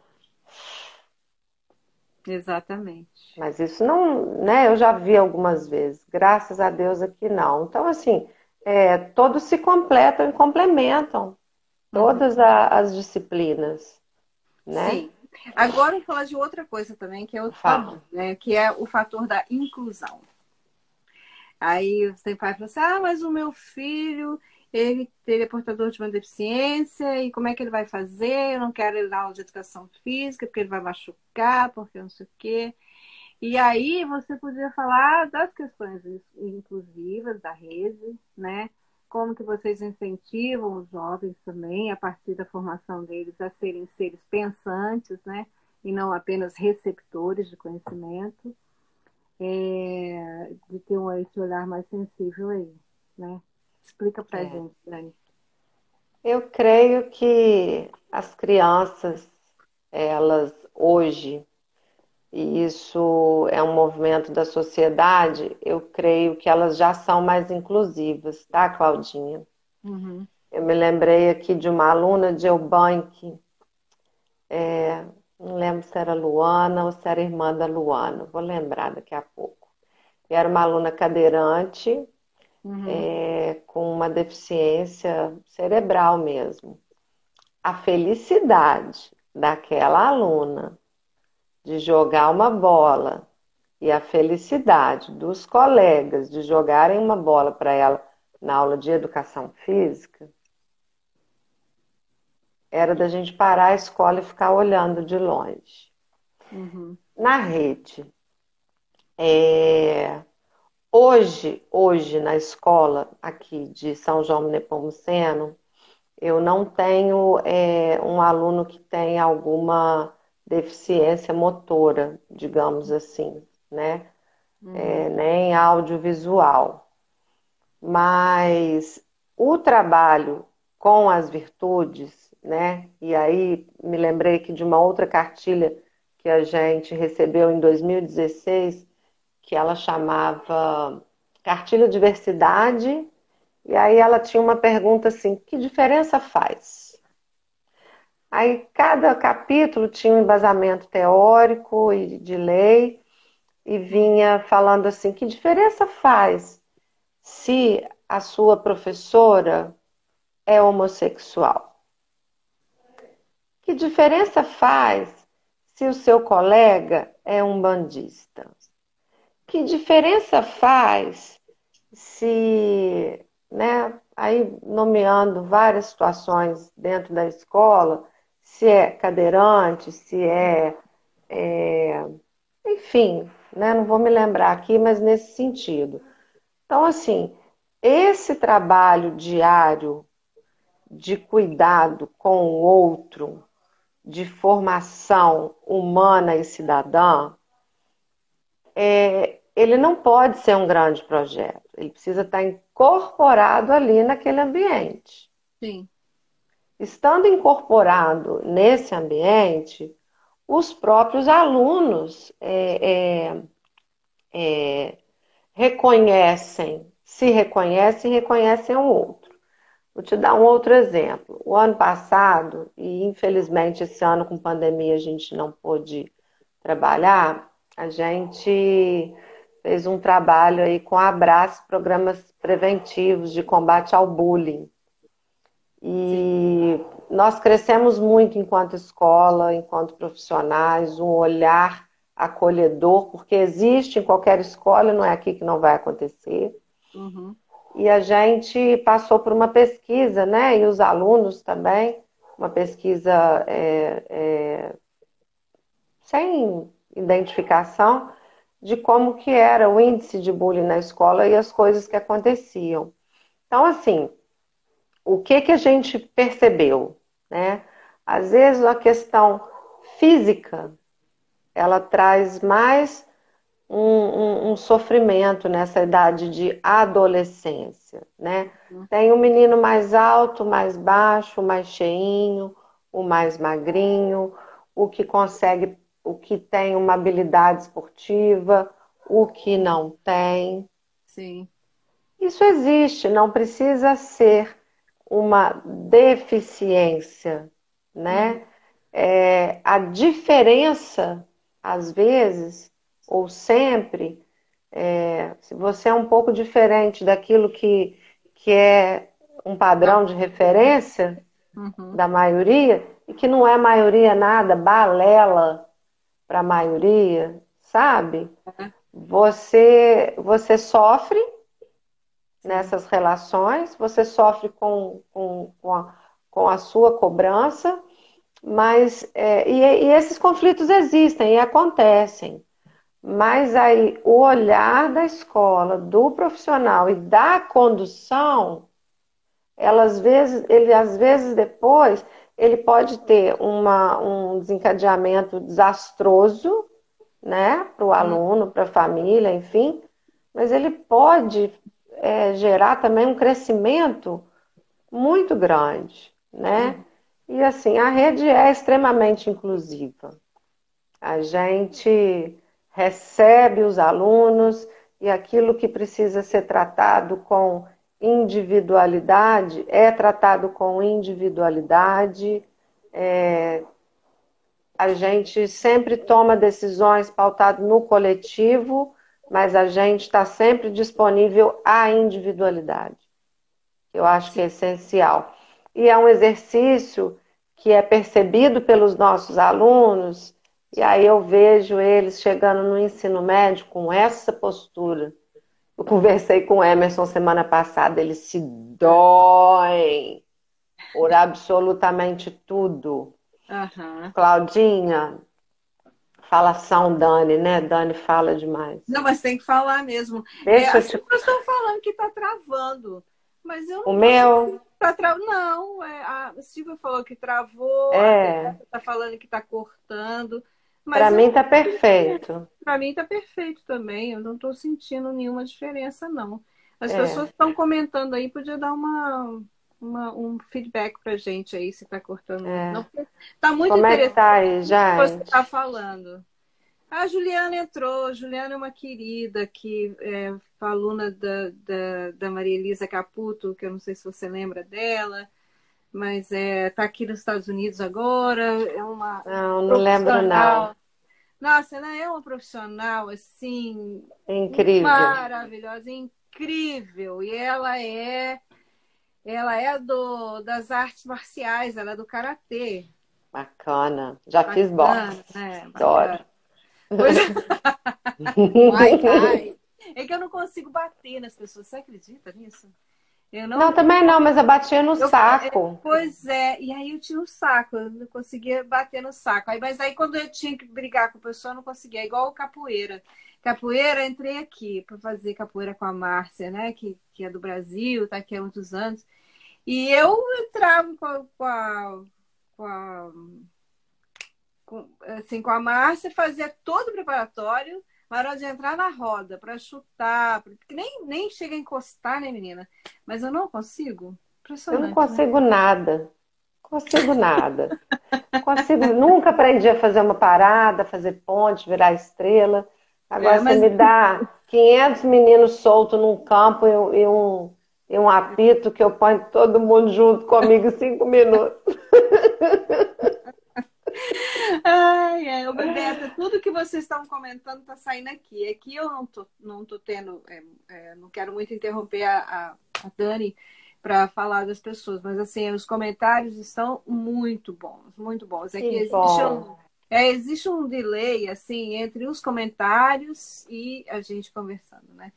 Exatamente. Mas isso não, né? Eu já vi algumas vezes. Graças a Deus aqui não. Então, assim, é, todos se completam e complementam uhum. todas a, as disciplinas, né? Sim. Agora vamos falar de outra coisa também, que é outro fator, né? Que é o fator da inclusão. Aí você pai fala assim, ah, mas o meu filho, ele, ele é portador de uma deficiência, e como é que ele vai fazer? Eu não quero ele na aula de educação física, porque ele vai machucar, porque não sei o quê. E aí você podia falar das questões inclusivas da rede, né? Como que vocês incentivam os jovens também, a partir da formação deles, a serem seres pensantes, né? E não apenas receptores de conhecimento. É, de ter esse olhar mais sensível aí, né? Explica para é. gente, Dani. Eu creio que as crianças, elas hoje, e isso é um movimento da sociedade, eu creio que elas já são mais inclusivas, tá, Claudinha? Uhum. Eu me lembrei aqui de uma aluna de Eubank, é, não lembro se era Luana ou se era irmã da Luana, vou lembrar daqui a pouco. E era uma aluna cadeirante, uhum. é, com uma deficiência cerebral mesmo. A felicidade daquela aluna de jogar uma bola e a felicidade dos colegas de jogarem uma bola para ela na aula de educação física era da gente parar a escola e ficar olhando de longe. Uhum. Na rede, é, Hoje, hoje na escola aqui de São João Nepomuceno, eu não tenho é, um aluno que tem alguma deficiência motora, digamos assim, né? Uhum. É, nem audiovisual. Mas o trabalho com as virtudes, né? E aí me lembrei que de uma outra cartilha que a gente recebeu em 2016 que ela chamava Cartilha Diversidade, e aí ela tinha uma pergunta assim: que diferença faz? Aí cada capítulo tinha um embasamento teórico e de lei, e vinha falando assim: que diferença faz se a sua professora é homossexual? Que diferença faz se o seu colega é um bandista? Que diferença faz se, né, aí nomeando várias situações dentro da escola, se é cadeirante, se é, é enfim, né, não vou me lembrar aqui, mas nesse sentido. Então, assim, esse trabalho diário de cuidado com o outro, de formação humana e cidadã, é, ele não pode ser um grande projeto. Ele precisa estar incorporado ali naquele ambiente. Sim. Estando incorporado nesse ambiente, os próprios alunos é, é, é, reconhecem, se reconhecem e reconhecem o outro. Vou te dar um outro exemplo. O ano passado, e infelizmente esse ano com pandemia a gente não pôde trabalhar, a gente fez um trabalho aí com Abraço, programas preventivos de combate ao bullying. E nós crescemos muito enquanto escola, enquanto profissionais, um olhar acolhedor, porque existe em qualquer escola, não é aqui que não vai acontecer. Uhum. E a gente passou por uma pesquisa, né? E os alunos também, uma pesquisa é, é, sem identificação, de como que era o índice de bullying na escola e as coisas que aconteciam. Então, assim, o que que a gente percebeu, né? Às vezes a questão física, ela traz mais um, um, um, sofrimento nessa idade de adolescência, né? Uhum. Tem o um menino mais alto, mais baixo, mais cheinho, o mais magrinho, o que consegue, o que tem uma habilidade esportiva, o que não tem. Sim. Isso existe, não precisa ser uma deficiência, né? Uhum. É, a diferença, às vezes, ou sempre, é, se você é um pouco diferente daquilo que, que é um padrão de referência uhum. da maioria, e que não é maioria nada, balela para a maioria, sabe? Você, você sofre nessas relações, você sofre com, com, com, a, com a sua cobrança, mas é, e, e esses conflitos existem e acontecem. Mas aí o olhar da escola, do profissional e da condução, elas vezes, ele às vezes depois ele pode ter uma, um desencadeamento desastroso, né, para o aluno, para a família, enfim, mas ele pode é, gerar também um crescimento muito grande, né? E assim, a rede é extremamente inclusiva. A gente recebe os alunos e aquilo que precisa ser tratado com individualidade é tratado com individualidade. É, a gente sempre toma decisões pautadas no coletivo, mas a gente está sempre disponível à individualidade. Eu acho que é essencial. E é um exercício que é percebido pelos nossos alunos e aí eu vejo eles chegando no ensino médio com essa postura. Eu conversei com o Emerson semana passada, eles se doem por absolutamente tudo. Uhum. Claudinha, falação Dani, né? Dani fala demais. Não, mas tem que falar mesmo. Deixa é, as te... pessoas estão falando que está travando, mas eu não. O meu? Tá tra... Não, é, a Silvia falou que travou, é. está falando que está cortando. Para mim tá perfeito. Para mim tá perfeito também. Eu não estou sentindo nenhuma diferença, não. As é. pessoas estão comentando aí, podia dar uma, uma, um feedback pra gente aí, se tá cortando. É. Não, tá muito Como interessante é que tá aí, já? você tá falando. A Juliana entrou. Juliana é uma querida que é aluna da, da, da Maria Elisa Caputo, que eu não sei se você lembra dela mas é, tá aqui nos Estados Unidos agora, é uma Não, não lembro não. Nossa, ela é uma profissional assim incrível, maravilhosa, incrível. E ela é ela é do das artes marciais, ela é do karatê. Bacana. Já bacana, fiz boxe. Né? Adoro. Pois... É que eu não consigo bater nas pessoas. Você acredita nisso? Eu não... não, também não, mas eu batia no eu, saco. Pois é, e aí eu tinha o um saco, eu não conseguia bater no saco. Aí, mas aí quando eu tinha que brigar com a pessoa, eu não conseguia. É igual capoeira. Capoeira, entrei aqui para fazer capoeira com a Márcia, né? Que, que é do Brasil, tá aqui há muitos anos. E eu entrava com a, com a, com a, com, assim, com a Márcia, fazia todo o preparatório hora de entrar na roda para chutar, porque nem, nem chega a encostar, né, menina? Mas eu não consigo. Eu não consigo né? nada. Consigo nada. consigo, nunca aprendi a fazer uma parada, fazer ponte, virar estrela. Agora é, mas... você me dá 500 meninos soltos num campo e, e, um, e um apito que eu ponho todo mundo junto comigo em cinco minutos. Ai, é, Roberta, tudo que vocês estão comentando está saindo aqui. Aqui eu não tô, não tô tendo, é, é, não quero muito interromper a, a, a Dani para falar das pessoas, mas assim, os comentários estão muito bons, muito bons. É que, que existe um, é, existe um delay assim entre os comentários e a gente conversando, né?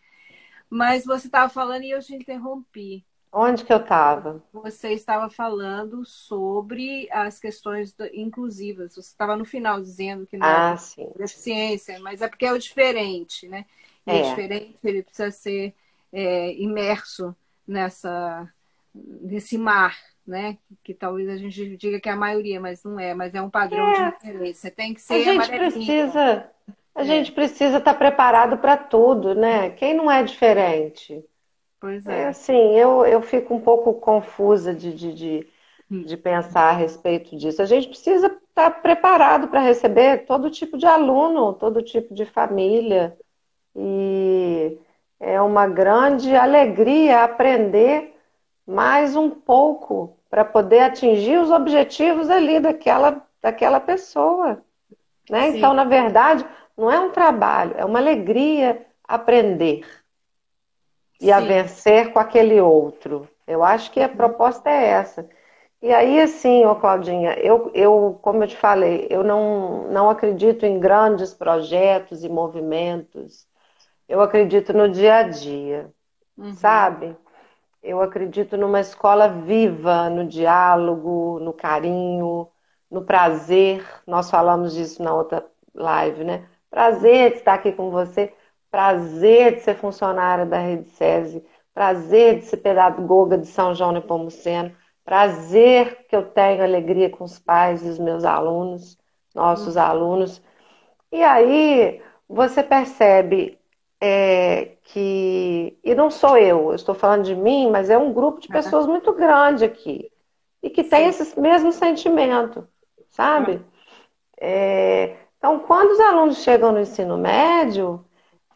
Mas você estava falando e eu te interrompi. Onde que eu estava? Você estava falando sobre as questões inclusivas. Você estava no final dizendo que não ah, é sim. deficiência, mas é porque é o diferente, né? E é. o diferente ele precisa ser é, imerso nessa nesse mar, né? Que talvez a gente diga que é a maioria, mas não é, mas é um padrão é. de referência. Tem que ser a gente precisa A é. gente precisa estar preparado para tudo, né? Quem não é diferente? Pois é. é assim, eu, eu fico um pouco confusa de, de, de, hum. de pensar a respeito disso. A gente precisa estar tá preparado para receber todo tipo de aluno, todo tipo de família. E é uma grande alegria aprender mais um pouco para poder atingir os objetivos ali daquela, daquela pessoa. Né? Então, na verdade, não é um trabalho, é uma alegria aprender e Sim. a vencer com aquele outro. Eu acho que a proposta é essa. E aí, assim, ô Claudinha, eu, eu, como eu te falei, eu não, não acredito em grandes projetos e movimentos. Eu acredito no dia a dia, uhum. sabe? Eu acredito numa escola viva, no diálogo, no carinho, no prazer. Nós falamos disso na outra live, né? Prazer de estar aqui com você, prazer de ser funcionária da Rede SESI, prazer de ser pedagoga de São João Nepomuceno, prazer que eu tenho alegria com os pais e os meus alunos, nossos uhum. alunos. E aí você percebe é, que, e não sou eu, eu estou falando de mim, mas é um grupo de pessoas muito grande aqui e que tem Sim. esse mesmo sentimento, sabe? É, então, quando os alunos chegam no ensino médio,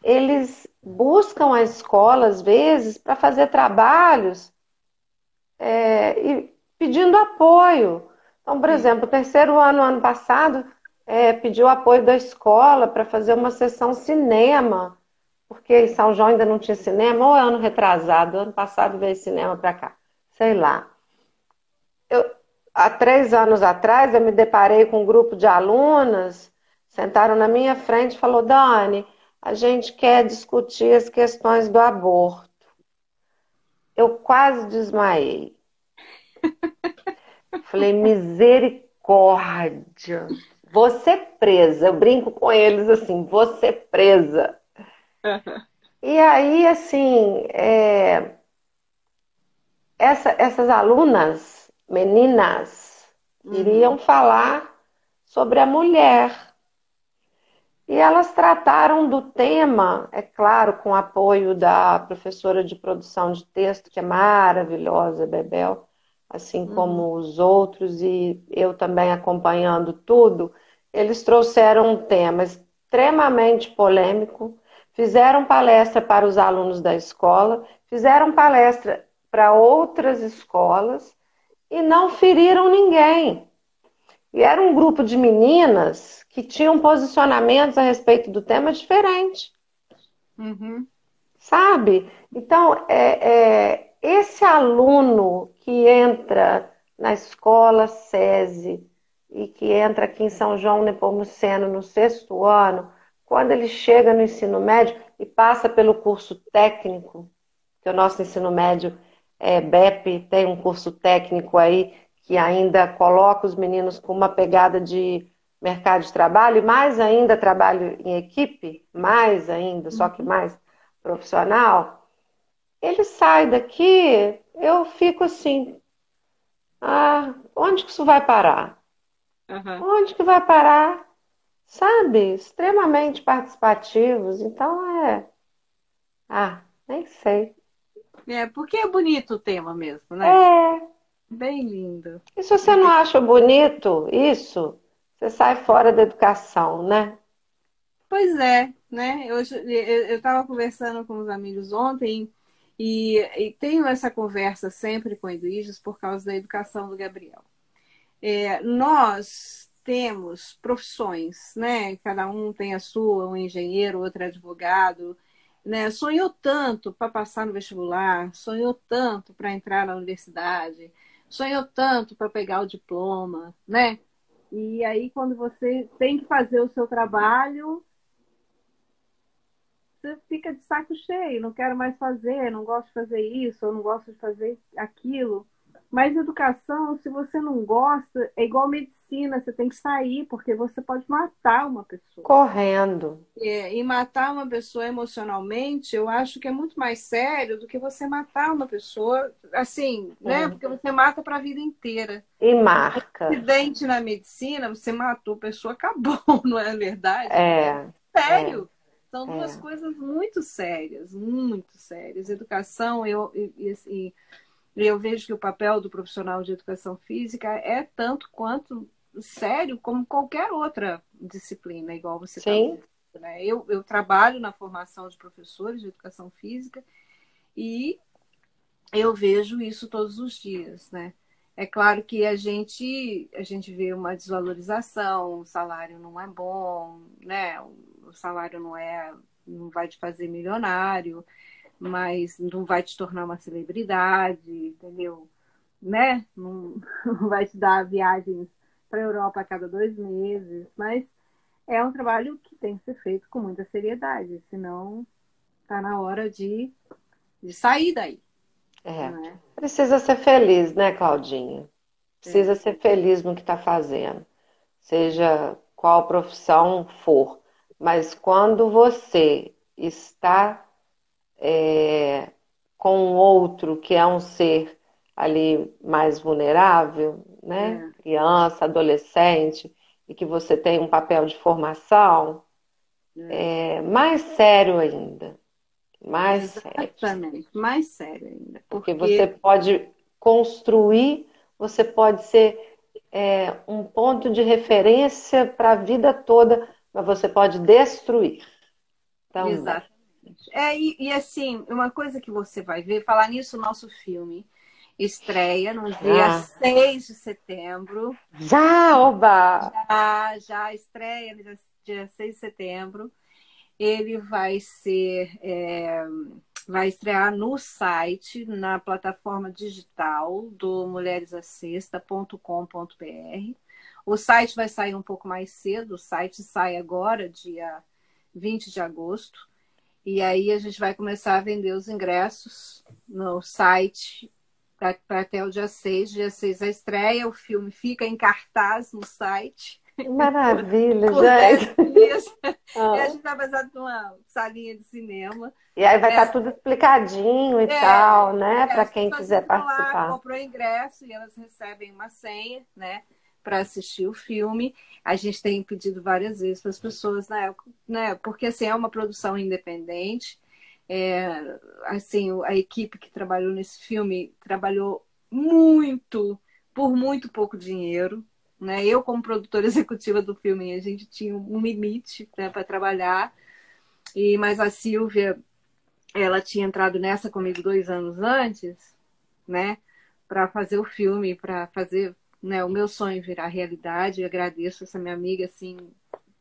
eles buscam a escola, às vezes, para fazer trabalhos é, e pedindo apoio. Então, por exemplo, o terceiro ano, ano passado, é, pediu apoio da escola para fazer uma sessão cinema porque em São João ainda não tinha cinema, ou é ano retrasado, ano passado veio cinema para cá, sei lá. Eu, há três anos atrás, eu me deparei com um grupo de alunas, sentaram na minha frente e falou, Dani, a gente quer discutir as questões do aborto. Eu quase desmaiei. Falei, misericórdia. Você presa. Eu brinco com eles assim, você presa. E aí, assim, é... Essa, essas alunas, meninas, uhum. iriam falar sobre a mulher. E elas trataram do tema, é claro, com apoio da professora de produção de texto, que é maravilhosa, Bebel, assim uhum. como os outros, e eu também acompanhando tudo. Eles trouxeram um tema extremamente polêmico, fizeram palestra para os alunos da escola, fizeram palestra para outras escolas e não feriram ninguém. E era um grupo de meninas que tinham posicionamentos a respeito do tema diferente. Uhum. Sabe? Então, é, é, esse aluno que entra na escola SESI e que entra aqui em São João Nepomuceno no sexto ano, quando ele chega no ensino médio e passa pelo curso técnico, que o nosso ensino médio é BEP, tem um curso técnico aí que ainda coloca os meninos com uma pegada de mercado de trabalho, e mais ainda trabalho em equipe, mais ainda, só que uhum. mais profissional, ele sai daqui, eu fico assim, ah, onde que isso vai parar? Uhum. Onde que vai parar? sabe, extremamente participativos. Então é. Ah, nem sei. É, porque é bonito o tema mesmo, né? É. Bem lindo. E se você não acha bonito isso, você sai fora da educação, né? Pois é, né? Eu estava conversando com os amigos ontem e, e, tenho essa conversa sempre com Edwiges por causa da educação do Gabriel. É, nós temos profissões, né? Cada um tem a sua, um engenheiro, outro advogado, né? Sonhou tanto para passar no vestibular, sonhou tanto para entrar na universidade, sonhou tanto para pegar o diploma, né? E aí quando você tem que fazer o seu trabalho, você fica de saco cheio, não quero mais fazer, não gosto de fazer isso, não gosto de fazer aquilo. Mas educação, se você não gosta, é igual medicina, você tem que sair, porque você pode matar uma pessoa. Correndo. É, e matar uma pessoa emocionalmente, eu acho que é muito mais sério do que você matar uma pessoa, assim, né? Porque você mata para a vida inteira. E marca. acidente na medicina, você matou a pessoa, acabou, não é verdade? É. sério. É. São duas é. coisas muito sérias, muito sérias. Educação, eu, e, assim, eu vejo que o papel do profissional de educação física é tanto quanto sério como qualquer outra disciplina, igual você está né? eu, eu trabalho na formação de professores de educação física e eu vejo isso todos os dias, né? É claro que a gente a gente vê uma desvalorização, o salário não é bom, né? O salário não é não vai te fazer milionário, mas não vai te tornar uma celebridade, entendeu? Né? Não, não vai te dar viagens para a Europa a cada dois meses, mas é um trabalho que tem que ser feito com muita seriedade, senão está na hora de, de sair daí. É. é. Precisa ser feliz, né, Claudinha? Precisa é. ser feliz no que está fazendo, seja qual profissão for. Mas quando você está é, com outro que é um ser ali mais vulnerável, né? É. Criança, adolescente, e que você tem um papel de formação, é, é mais sério ainda. Mais Exatamente, sério. mais sério ainda. Porque... porque você pode construir, você pode ser é, um ponto de referência para a vida toda, mas você pode destruir. Então, Exatamente. É, e, e, assim, uma coisa que você vai ver, falar nisso, o nosso filme estreia no dia ah. 6 de setembro. Já, oba! Já, já estreia no dia 6 de setembro. Ele vai ser, é, vai estrear no site, na plataforma digital do mulheresacesta.com.br. O site vai sair um pouco mais cedo, o site sai agora, dia 20 de agosto. E aí a gente vai começar a vender os ingressos no site para até o dia 6. Dia 6 a estreia, o filme fica em cartaz no site. Maravilha, gente. Ah. E a gente vai fazer numa salinha de cinema. E aí vai estar é, tá tudo explicadinho e é, tal, né? É, para quem quiser participar. Lá, comprou ingresso e elas recebem uma senha, né? Para assistir o filme. A gente tem pedido várias vezes para as pessoas, né? né? Porque assim, é uma produção independente. É, assim, a equipe que trabalhou nesse filme trabalhou muito por muito pouco dinheiro. Né? Eu, como produtora executiva do filme, a gente tinha um limite né, para trabalhar. E mas a Silvia, ela tinha entrado nessa comigo dois anos antes, né? Para fazer o filme, para fazer né, o meu sonho virar realidade. Eu agradeço essa minha amiga assim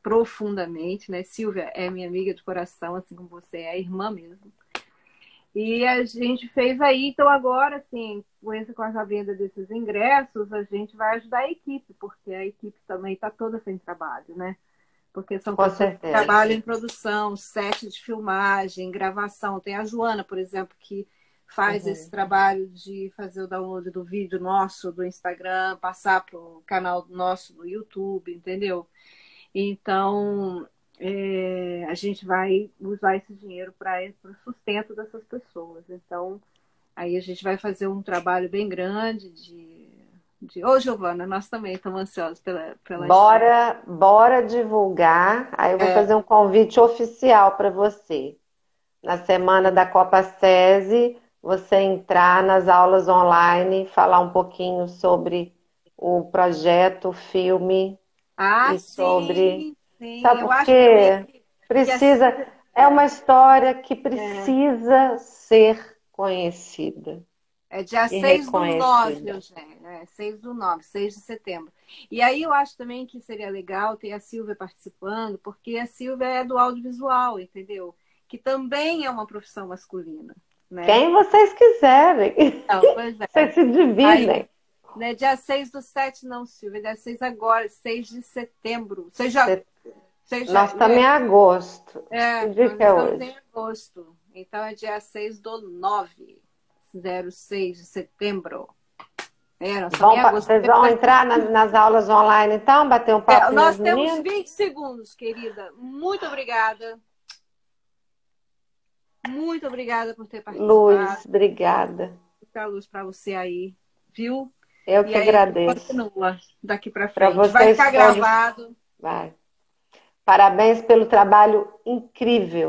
profundamente, né? Silvia é minha amiga de coração, assim como você é, irmã mesmo. E a gente fez aí, então agora, assim, com essa com a venda desses ingressos, a gente vai ajudar a equipe, porque a equipe também está toda sem trabalho, né? Porque são com pessoas certeza. que trabalham em produção, set de filmagem, gravação. Tem a Joana, por exemplo, que faz uhum. esse trabalho de fazer o download do vídeo nosso do Instagram, passar para o canal nosso do YouTube, entendeu? Então, é, a gente vai usar esse dinheiro para o sustento dessas pessoas. Então, aí a gente vai fazer um trabalho bem grande de. de... Ô, Giovana, nós também estamos ansiosos pela. pela bora, história. bora divulgar. Aí eu vou é. fazer um convite oficial para você. Na semana da Copa SESI, você entrar nas aulas online, falar um pouquinho sobre o projeto, o filme ah, e sobre. Sim, Sabe por quê? Precisa. Que... É uma história que precisa é. ser conhecida. É dia 6 do 9, Eugênio. É 6 do 9, 6 de setembro. E aí eu acho também que seria legal ter a Silvia participando, porque a Silvia é do audiovisual, entendeu? Que também é uma profissão masculina. Né? Quem vocês quiserem. Então, é. Vocês se dividem. Aí, né? Dia 6 do 7, não, Silvia. Dia 6 agora, 6 de setembro. Seja, Set... seja, nós estamos em agosto. É, que dia nós que é hoje? em agosto. Então é dia 6 do 9. 06 de setembro. É, vão, vocês vão entrar nas, nas, aulas online, então, bater um papo? É, nós temos meninos? 20 segundos, querida. Muito obrigada. Muito obrigada por ter participado. Luz, obrigada. Muita luz para você aí, viu? Eu que agradeço. Continua daqui para frente. Vai ficar gravado. Vai. Parabéns pelo trabalho incrível